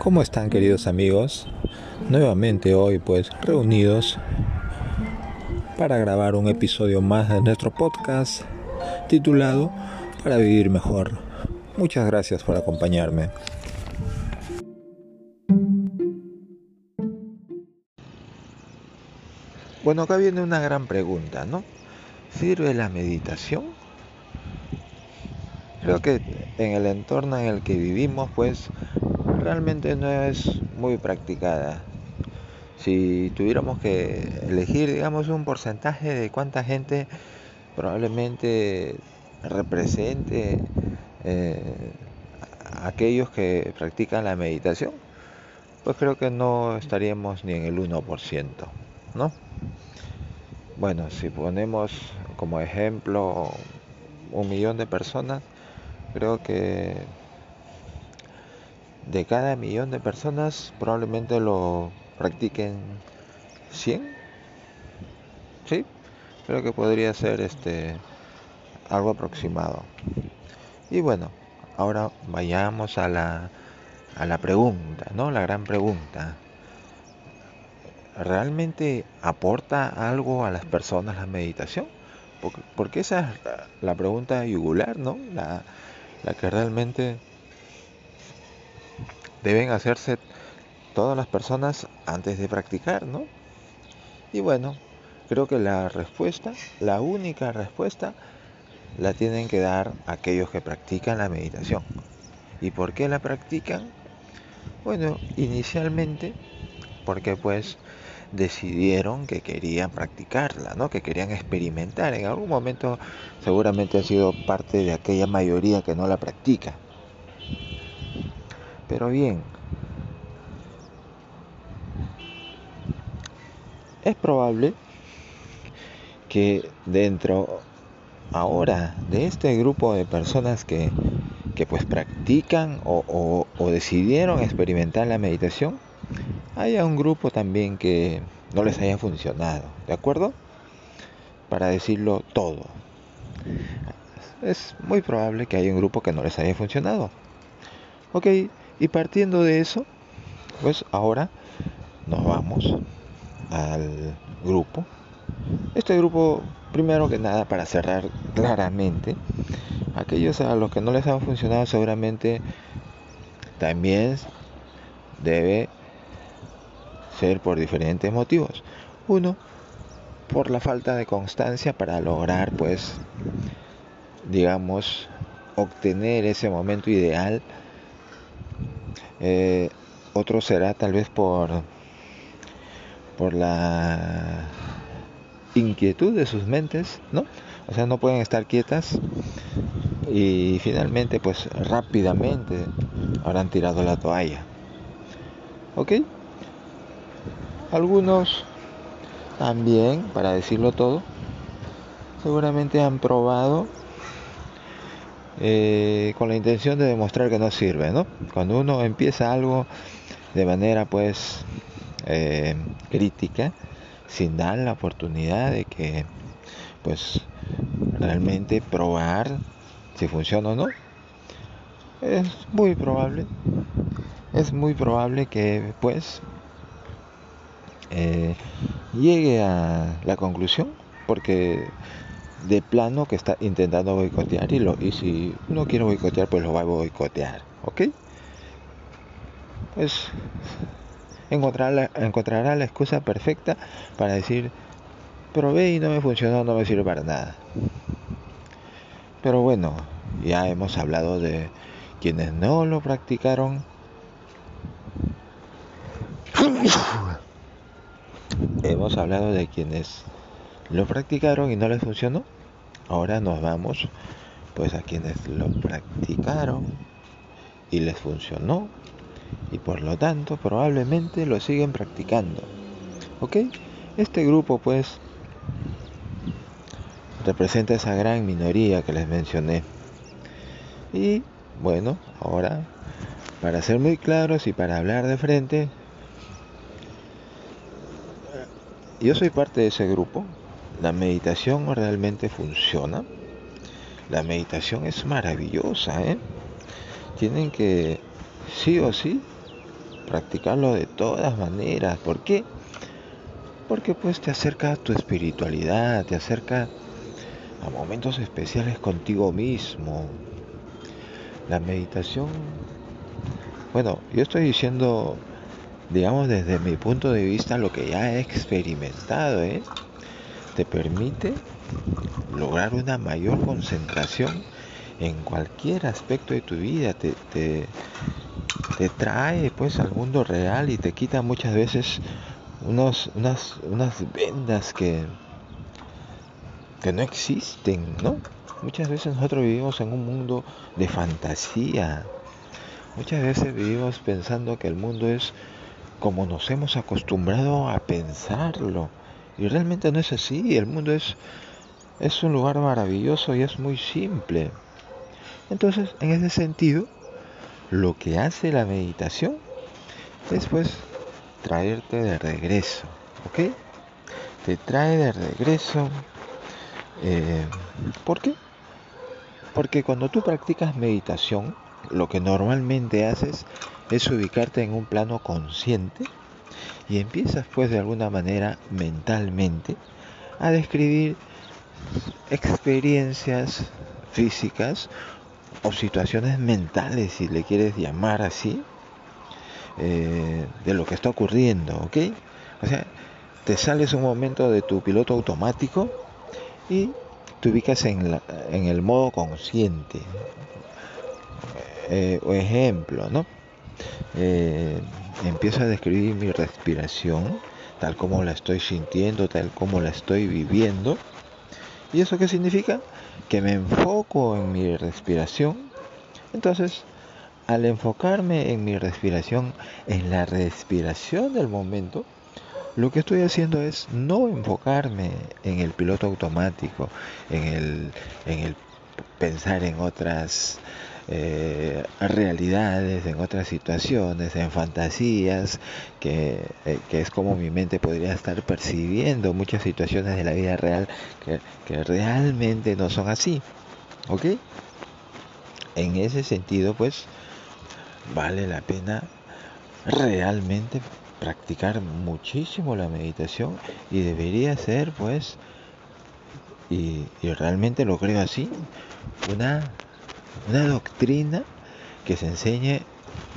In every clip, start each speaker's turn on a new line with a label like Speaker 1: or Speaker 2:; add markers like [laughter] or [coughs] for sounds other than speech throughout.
Speaker 1: ¿Cómo están queridos amigos? Nuevamente hoy pues reunidos para grabar un episodio más de nuestro podcast titulado Para vivir mejor. Muchas gracias por acompañarme. Bueno, acá viene una gran pregunta, ¿no? ¿Sirve la meditación? Creo que en el entorno en el que vivimos, pues realmente no es muy practicada. Si tuviéramos que elegir, digamos, un porcentaje de cuánta gente probablemente represente eh, aquellos que practican la meditación, pues creo que no estaríamos ni en el 1%, ¿no? Bueno, si ponemos como ejemplo un millón de personas, creo que de cada millón de personas probablemente lo practiquen 100. ¿Sí? Creo que podría ser este algo aproximado. Y bueno, ahora vayamos a la, a la pregunta, ¿no? La gran pregunta. ¿Realmente aporta algo a las personas la meditación? Porque, esa es la pregunta yugular, ¿no? La, la que realmente deben hacerse todas las personas antes de practicar, ¿no? Y bueno, creo que la respuesta, la única respuesta, la tienen que dar aquellos que practican la meditación. ¿Y por qué la practican? Bueno, inicialmente porque pues decidieron que querían practicarla, ¿no? Que querían experimentar. En algún momento seguramente han sido parte de aquella mayoría que no la practica. Pero bien, es probable que dentro ahora de este grupo de personas que, que pues practican o, o, decidieron experimentar la meditación, haya un grupo también que no les haya funcionado, ¿de acuerdo? Para decirlo todo. Es muy probable que haya un grupo que no les haya funcionado. Ok, y partiendo de eso, pues ahora nos vamos al grupo. Este grupo, primero que nada, para cerrar claramente, aquellos a los que no les han funcionado seguramente también debe ser por diferentes motivos. Uno, por la falta de constancia para lograr, pues, digamos, obtener ese momento ideal eh, otro será tal vez por, por la inquietud de sus mentes, ¿no? O sea, no pueden estar quietas y finalmente pues rápidamente habrán tirado la toalla. ¿Ok? Algunos también, para decirlo todo, seguramente han probado eh, con la intención de demostrar que no sirve, ¿no? Cuando uno empieza algo de manera pues eh, crítica, sin dar la oportunidad de que pues realmente probar si funciona o no, es muy probable, es muy probable que pues eh, llegue a la conclusión porque de plano que está intentando boicotear y, lo, y si no quiere boicotear, pues lo va a boicotear, ¿ok? Pues encontrará, encontrará la excusa perfecta para decir, probé y no me funcionó, no me sirve para nada. Pero bueno, ya hemos hablado de quienes no lo practicaron. [coughs] hemos hablado de quienes lo practicaron y no les funcionó. Ahora nos vamos pues a quienes lo practicaron y les funcionó y por lo tanto probablemente lo siguen practicando. ¿Ok? Este grupo pues representa esa gran minoría que les mencioné. Y bueno, ahora para ser muy claros y para hablar de frente, yo soy parte de ese grupo, la meditación realmente funciona. La meditación es maravillosa, ¿eh? Tienen que, sí o sí, practicarlo de todas maneras. ¿Por qué? Porque pues te acerca a tu espiritualidad, te acerca a momentos especiales contigo mismo. La meditación, bueno, yo estoy diciendo, digamos desde mi punto de vista, lo que ya he experimentado, ¿eh? Te permite lograr una mayor concentración en cualquier aspecto de tu vida, te, te, trae pues al mundo real y te quita muchas veces unos, unas, unas vendas que, que no existen, ¿no? Muchas veces nosotros vivimos en un mundo de fantasía. Muchas veces vivimos pensando que el mundo es como nos hemos acostumbrado a pensarlo. Y realmente no es así. El mundo es, es un lugar maravilloso y es muy simple. Entonces, en ese sentido, lo que hace la meditación es pues traerte de regreso. ¿Ok? Te trae de regreso eh, ¿Por qué? Porque cuando tú practicas meditación, lo que normalmente haces es ubicarte en un plano consciente y empiezas pues de alguna manera mentalmente a describir experiencias físicas o situaciones mentales, si le quieres llamar así, eh, de lo que está ocurriendo, ¿ok? O sea, te sales un momento de tu piloto automático y te ubicas en, en el modo consciente. Eh, ejemplo, ¿no? Eh, empiezo a describir mi respiración, tal como la estoy sintiendo, tal como la estoy viviendo. ¿Y eso qué significa? Que me enfoco en mi respiración. Entonces, al enfocarme en mi respiración, en la respiración del momento, lo que estoy haciendo es no enfocarme en el piloto automático, en el, en el pensar en otras eh, realidades, en otras situaciones, en fantasías, que, eh, que, es como mi mente podría estar percibiendo muchas situaciones de la vida real que, que realmente no son así. ¿Ok? En ese sentido, pues, vale la pena realmente practicar muchísimo la meditación y debería ser pues y, realmente lo creo así una, una doctrina que se enseñe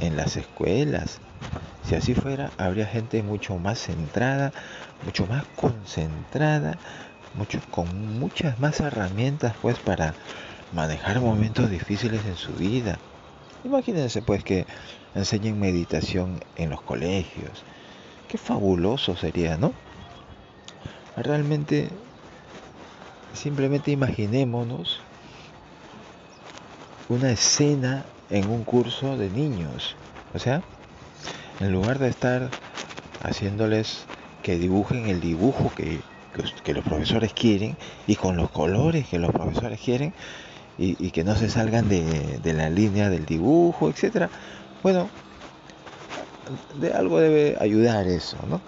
Speaker 1: en las escuelas. Si así fuera habría gente mucho más centrada mucho más concentrada mucho con muchas más herramientas pues para manejar momentos difíciles en su vida. Imagínense pues que enseñen meditación en los colegios. Qué fabuloso sería, ¿no? Realmente, simplemente imaginémonos una escena en un curso de niños. O sea, en lugar de estar haciéndoles que dibujen el dibujo que, los profesores quieren y con los colores que los profesores quieren y, que no se salgan de, de la línea del dibujo, etcétera. Bueno, de algo debe ayudar eso, ¿no?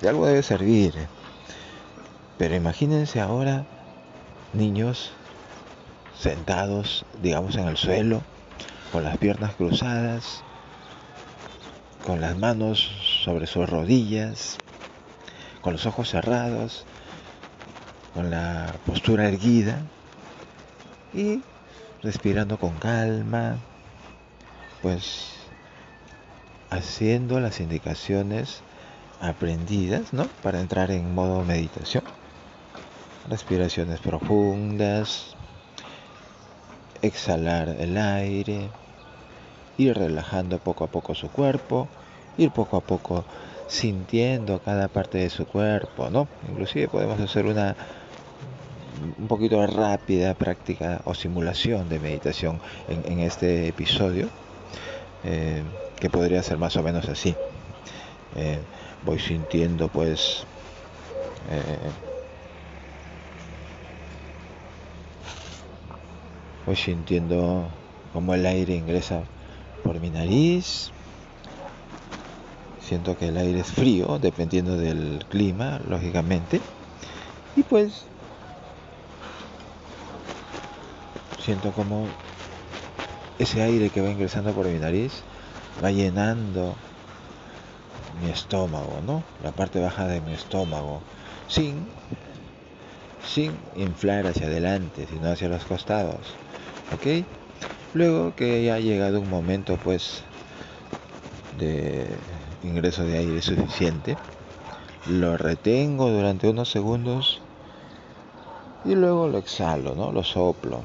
Speaker 1: De algo debe servir. Pero imagínense ahora niños sentados, digamos, en el suelo, con las piernas cruzadas, con las manos sobre sus rodillas, con los ojos cerrados, con la postura erguida y respirando con calma, pues haciendo las indicaciones aprendidas, ¿no? Para entrar en modo meditación. Respiraciones profundas, exhalar el aire, ir relajando poco a poco su cuerpo, ir poco a poco sintiendo cada parte de su cuerpo, ¿no? Inclusive podemos hacer una un poquito rápida práctica o simulación de meditación en, este episodio. Eh, que podría ser más o menos así. Eh, voy sintiendo pues eh, voy sintiendo como el aire ingresa por mi nariz. Siento que el aire es frío dependiendo del clima lógicamente. Y pues siento como ese aire que va ingresando por mi nariz va llenando mi estómago, ¿no? La parte baja de mi estómago, sin, sin inflar hacia adelante, sino hacia los costados, ¿ok? Luego que ya ha llegado un momento, pues, de ingreso de aire suficiente, lo retengo durante unos segundos y luego lo exhalo, ¿no? Lo soplo.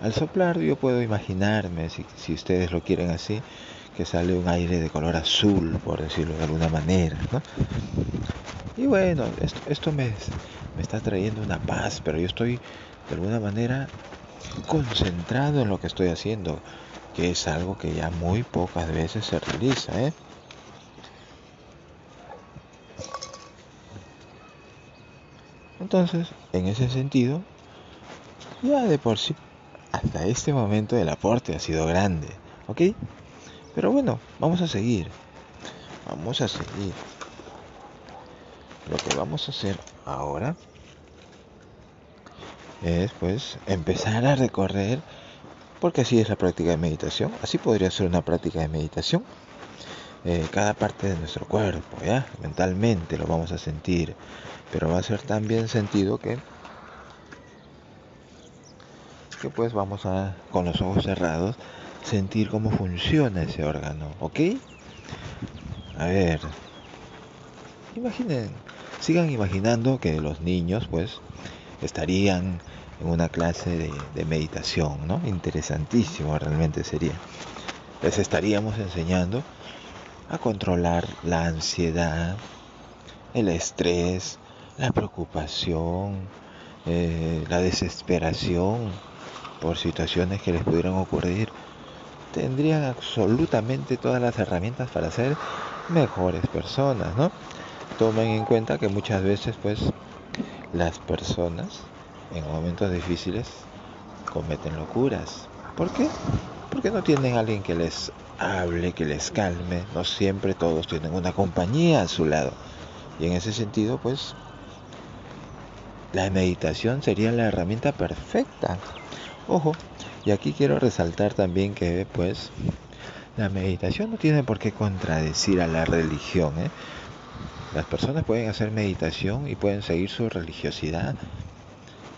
Speaker 1: Al soplar yo puedo imaginarme, si, si ustedes lo quieren así, que sale un aire de color azul, por decirlo de alguna manera, ¿no? Y bueno, esto, esto me, me está trayendo una paz, pero yo estoy de alguna manera concentrado en lo que estoy haciendo, que es algo que ya muy pocas veces se realiza, ¿eh? Entonces, en ese sentido, ya de por sí, hasta este momento el aporte ha sido grande, ¿ok? Pero bueno, vamos a seguir. Vamos a seguir. Lo que vamos a hacer ahora es pues empezar a recorrer, porque así es la práctica de meditación, así podría ser una práctica de meditación. Eh, cada parte de nuestro cuerpo, ¿ya? Mentalmente lo vamos a sentir, pero va a ser tan bien sentido que que pues vamos a con los ojos cerrados sentir cómo funciona ese órgano, ¿ok? A ver, imaginen, sigan imaginando que los niños pues estarían en una clase de, meditación, ¿no? Interesantísimo realmente sería. Les estaríamos enseñando a controlar la ansiedad, el estrés, la preocupación, eh, la desesperación por situaciones que les pudieran ocurrir. Tendrían absolutamente todas las herramientas para ser mejores personas, ¿no? Tomen en cuenta que muchas veces, pues, las personas en momentos difíciles cometen locuras. ¿Por qué? Porque no tienen a alguien que les hable, que les calme. No siempre todos tienen una compañía a su lado. Y en ese sentido, pues, la meditación sería la herramienta perfecta. Ojo, y aquí quiero resaltar también que, pues, la meditación no tiene por qué contradecir a la religión. ¿eh? Las personas pueden hacer meditación y pueden seguir su religiosidad.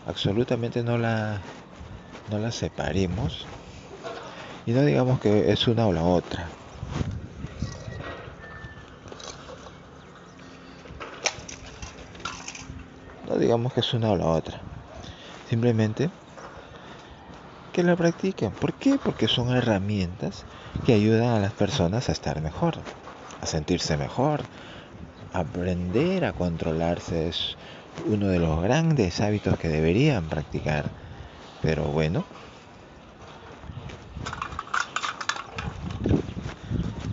Speaker 1: Absolutamente no la, no la separemos y no digamos que es una o la otra. No digamos que es una o la otra. Simplemente que la practiquen. ¿Por qué? Porque son herramientas que ayudan a las personas a estar mejor, a sentirse mejor. Aprender a controlarse es uno de los grandes hábitos que deberían practicar. Pero bueno,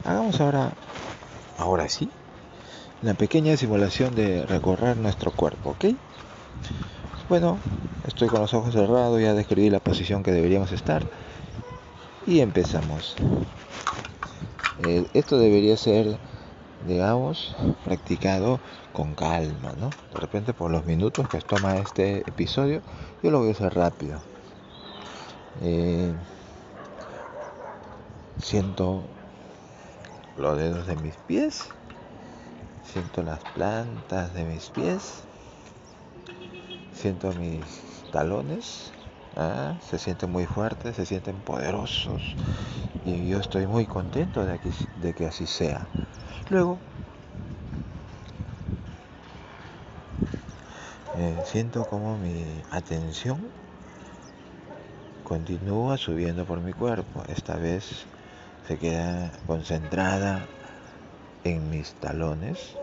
Speaker 1: Hagamos ahora, ahora sí, la pequeña simulación de recorrer nuestro cuerpo, ¿ok? Bueno, estoy con los ojos cerrados, ya describí la posición que deberíamos estar y empezamos. Eh, esto debería ser, digamos, practicado con calma, ¿no? De repente por los minutos que toma este episodio, yo lo voy a hacer rápido. Eh, siento los dedos de mis pies, siento las plantas de mis pies, siento mis talones, ¿ah? se sienten muy fuertes, se sienten poderosos y yo estoy muy contento de que, de que así sea. Luego, eh, siento como mi atención continúa subiendo por mi cuerpo, esta vez se queda concentrada en mis talones.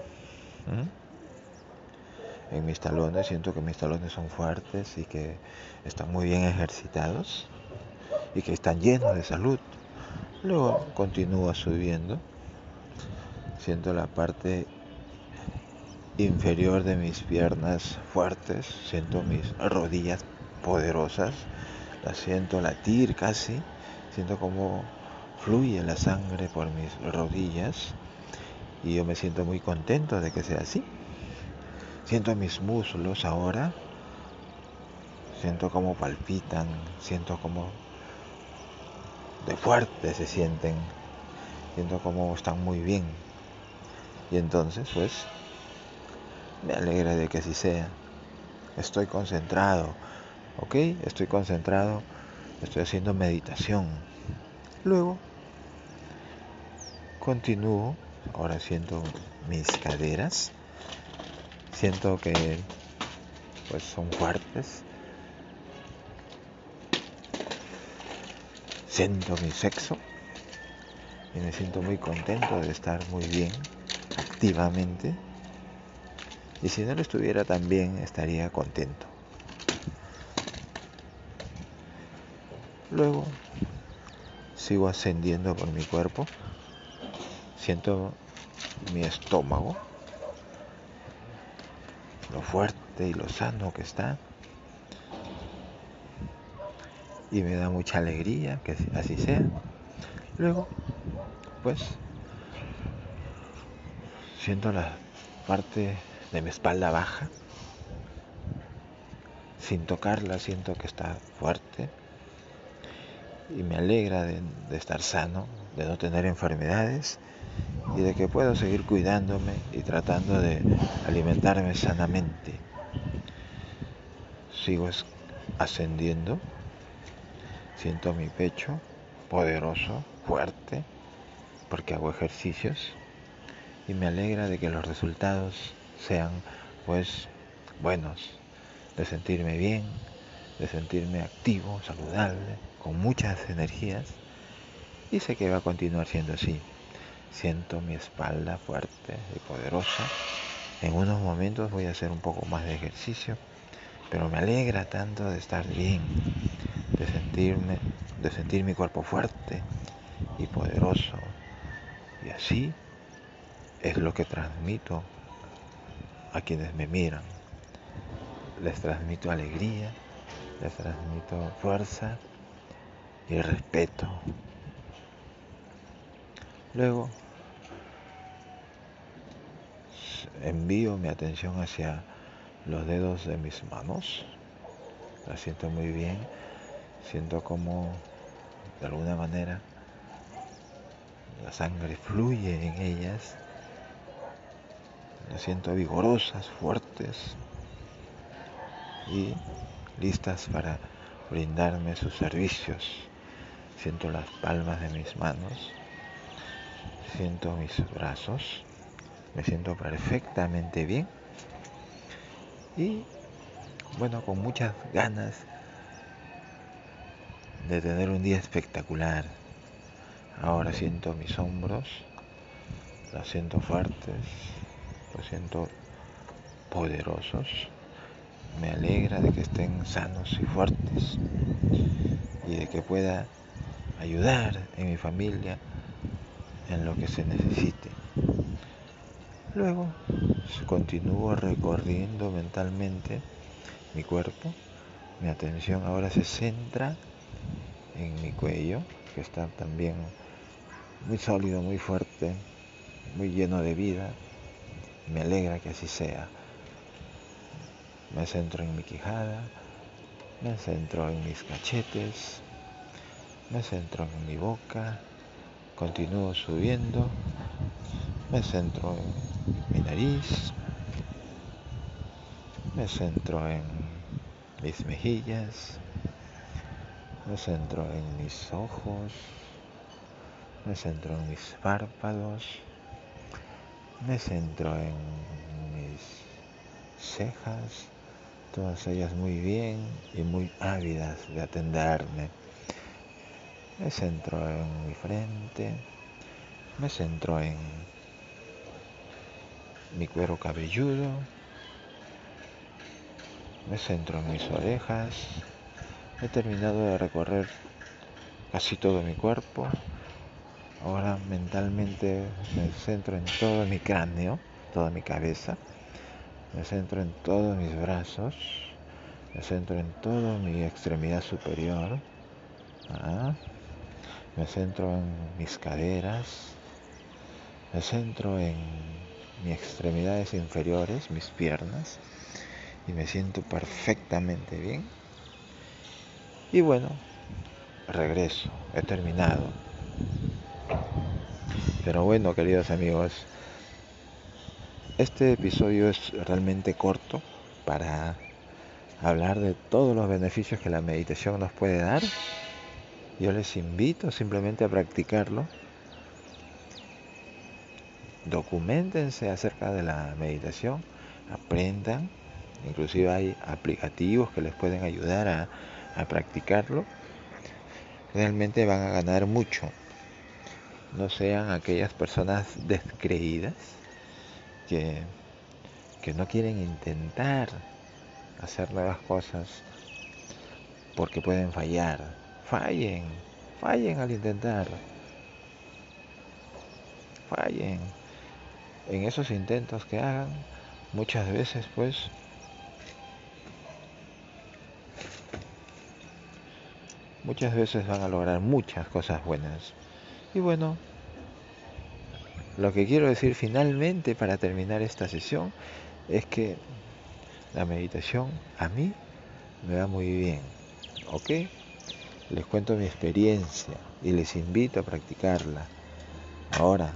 Speaker 1: En mis talones, siento que mis talones son fuertes y que están muy bien ejercitados y que están llenos de salud. Luego continúa subiendo. Siento la parte inferior de mis piernas fuertes, siento mis rodillas poderosas, las siento latir casi, siento como fluye la sangre por mis rodillas y yo me siento muy contento de que sea así. Siento mis muslos ahora, siento cómo palpitan, siento cómo de fuerte se sienten, siento cómo están muy bien. Y entonces, pues, me alegra de que así sea. Estoy concentrado, ¿ok? Estoy concentrado, estoy haciendo meditación. Luego, continúo, ahora siento mis caderas, siento que pues son fuertes, siento mi sexo y me siento muy contento de estar muy bien activamente y si no lo estuviera también estaría contento. Luego sigo ascendiendo por mi cuerpo, siento mi estómago, lo fuerte y lo sano que está. Y me da mucha alegría que así sea. Luego, pues, siento la parte de mi espalda baja. Sin tocarla siento que está fuerte y me alegra de, estar sano, de no tener enfermedades y de que puedo seguir cuidándome y tratando de alimentarme sanamente. Sigo ascendiendo, siento mi pecho poderoso, fuerte, porque hago ejercicios y me alegra de que los resultados sean pues buenos, de sentirme bien, de sentirme activo, saludable, con muchas energías y sé que va a continuar siendo así. Siento mi espalda fuerte y poderosa. En unos momentos voy a hacer un poco más de ejercicio, pero me alegra tanto de estar bien, de sentirme, de sentir mi cuerpo fuerte y poderoso. Y así es lo que transmito a quienes me miran. Les transmito alegría, les transmito fuerza y respeto. Luego envío mi atención hacia los dedos de mis manos. La siento muy bien. Siento como de alguna manera la sangre fluye en ellas las siento vigorosas, fuertes y listas para brindarme sus servicios. Siento las palmas de mis manos, siento mis brazos, me siento perfectamente bien y bueno, con muchas ganas de tener un día espectacular. Ahora siento mis hombros, las siento fuertes, siento poderosos. Me alegra de que estén sanos y fuertes y de que pueda ayudar en mi familia en lo que se necesite. Luego continúo recorriendo mentalmente mi cuerpo. Mi atención ahora se centra en mi cuello, que está también muy sólido, muy fuerte, muy lleno de vida, me alegra que así sea. Me centro en mi quijada, me centro en mis cachetes, me centro en mi boca, continúo subiendo, me centro en mi nariz, me centro en mis mejillas, me centro en mis ojos, me centro en mis párpados, me centro en mis cejas, todas ellas muy bien y muy ávidas de atenderme. Me centro en mi frente, me centro en mi cuero cabelludo, me centro en mis orejas, he terminado de recorrer casi todo mi cuerpo, Ahora mentalmente me centro en todo mi cráneo, toda mi cabeza. Me centro en todos mis brazos. Me centro en toda mi extremidad superior. Ah, me centro en mis caderas. Me centro en mis extremidades inferiores, mis piernas. Y me siento perfectamente bien. Y bueno, regreso. He terminado. Pero bueno, queridos amigos, este episodio es realmente corto para hablar de todos los beneficios que la meditación nos puede dar. Yo les invito simplemente a practicarlo. Documentense acerca de la meditación, aprendan. Inclusive hay aplicativos que les pueden ayudar a, a practicarlo. Realmente van a ganar mucho. No sean aquellas personas descreídas que, que no quieren intentar hacer nuevas cosas porque pueden fallar. Fallen, fallen al intentar. Fallen. En esos intentos que hagan, muchas veces pues muchas veces van a lograr muchas cosas buenas. Y bueno, lo que quiero decir finalmente para terminar esta sesión es que la meditación a mí me va muy bien. ¿Ok? Les cuento mi experiencia y les invito a practicarla. Ahora,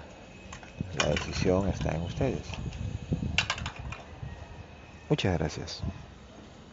Speaker 1: la decisión está en ustedes. Muchas gracias.